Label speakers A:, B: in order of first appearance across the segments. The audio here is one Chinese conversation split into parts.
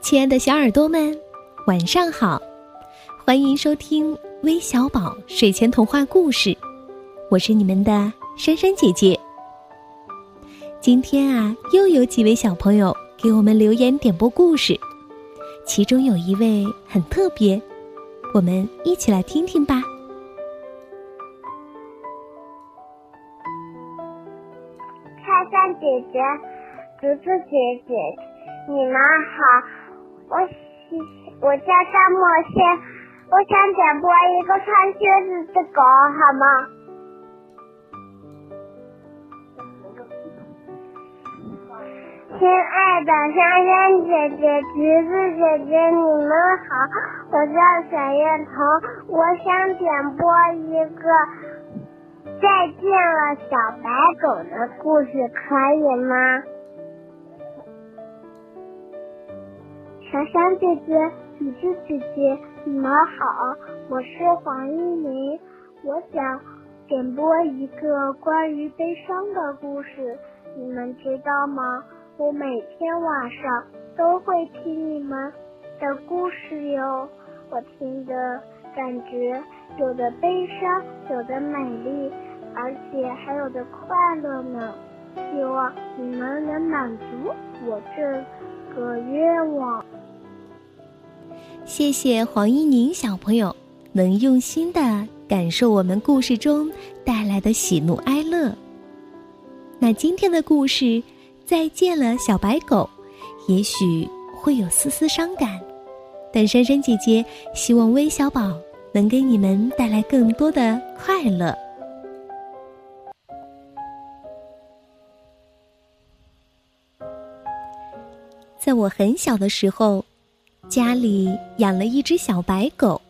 A: 亲爱的小耳朵们，晚上好！欢迎收听微小宝睡前童话故事，我是你们的珊珊姐姐。今天啊，又有几位小朋友给我们留言点播故事，其中有一位很特别，我们一起来听听吧。
B: 珊珊姐姐，竹子姐姐，你们好。我我叫张墨轩，我想点播一个穿靴子的狗，好吗？亲爱的珊珊姐姐、橘子姐姐，你们好，我叫沈月彤，我想点播一个再见了小白狗的故事，可以吗？珊珊姐姐、橘子姐姐，你们好，我是黄一鸣，我想点播一个关于悲伤的故事，你们知道吗？我每天晚上都会听你们的故事哟，我听的感觉有的悲伤，有的美丽，而且还有的快乐呢。希望你们能满足我这个愿望。
A: 谢谢黄一宁小朋友能用心的感受我们故事中带来的喜怒哀乐。那今天的故事，再见了小白狗，也许会有丝丝伤感，但珊珊姐姐希望微小宝能给你们带来更多的快乐。在我很小的时候。家里养了一只小白狗。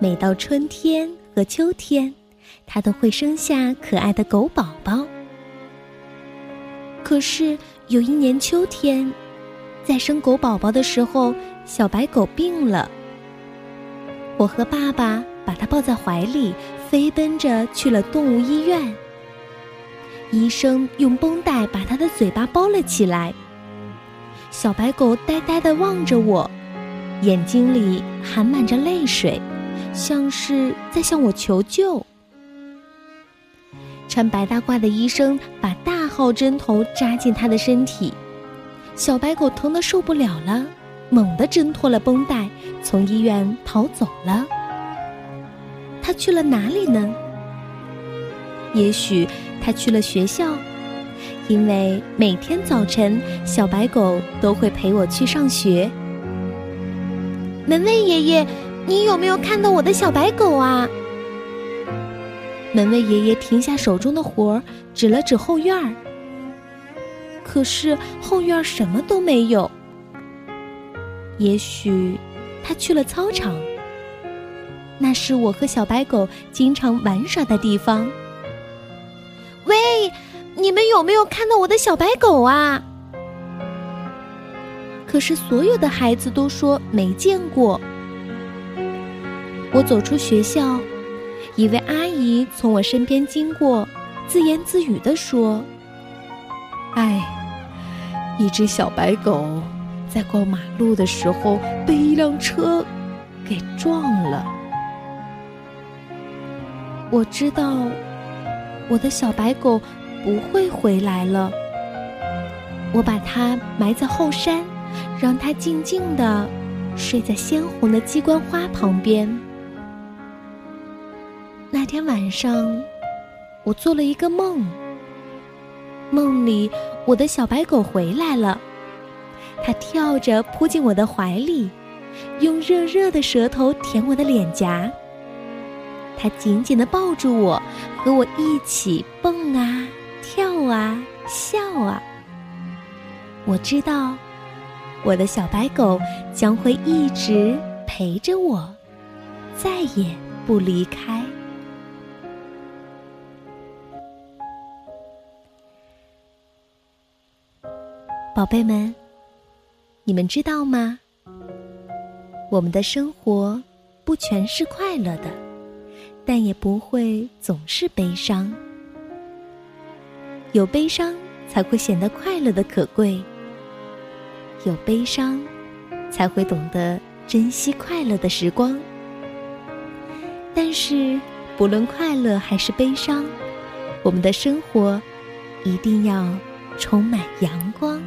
A: 每到春天和秋天，它都会生下可爱的狗宝宝。可是有一年秋天，在生狗宝宝的时候，小白狗病了。我和爸爸把它抱在怀里，飞奔着去了动物医院。医生用绷带把它的嘴巴包了起来。小白狗呆呆地望着我，眼睛里含满着泪水，像是在向我求救。穿白大褂的医生把大号针头扎进他的身体，小白狗疼得受不了了，猛地挣脱了绷带，从医院逃走了。他去了哪里呢？也许他去了学校。因为每天早晨，小白狗都会陪我去上学。门卫爷爷，你有没有看到我的小白狗啊？门卫爷爷停下手中的活儿，指了指后院儿。可是后院什么都没有。也许他去了操场。那是我和小白狗经常玩耍的地方。你们有没有看到我的小白狗啊？可是所有的孩子都说没见过。我走出学校，一位阿姨从我身边经过，自言自语的说：“哎，一只小白狗在过马路的时候被一辆车给撞了。”我知道，我的小白狗。不会回来了。我把它埋在后山，让它静静的睡在鲜红的鸡冠花旁边。那天晚上，我做了一个梦。梦里，我的小白狗回来了，它跳着扑进我的怀里，用热热的舌头舔我的脸颊。它紧紧的抱住我，和我一起蹦啊。跳啊，笑啊！我知道，我的小白狗将会一直陪着我，再也不离开。宝贝们，你们知道吗？我们的生活不全是快乐的，但也不会总是悲伤。有悲伤，才会显得快乐的可贵。有悲伤，才会懂得珍惜快乐的时光。但是，不论快乐还是悲伤，我们的生活一定要充满阳光。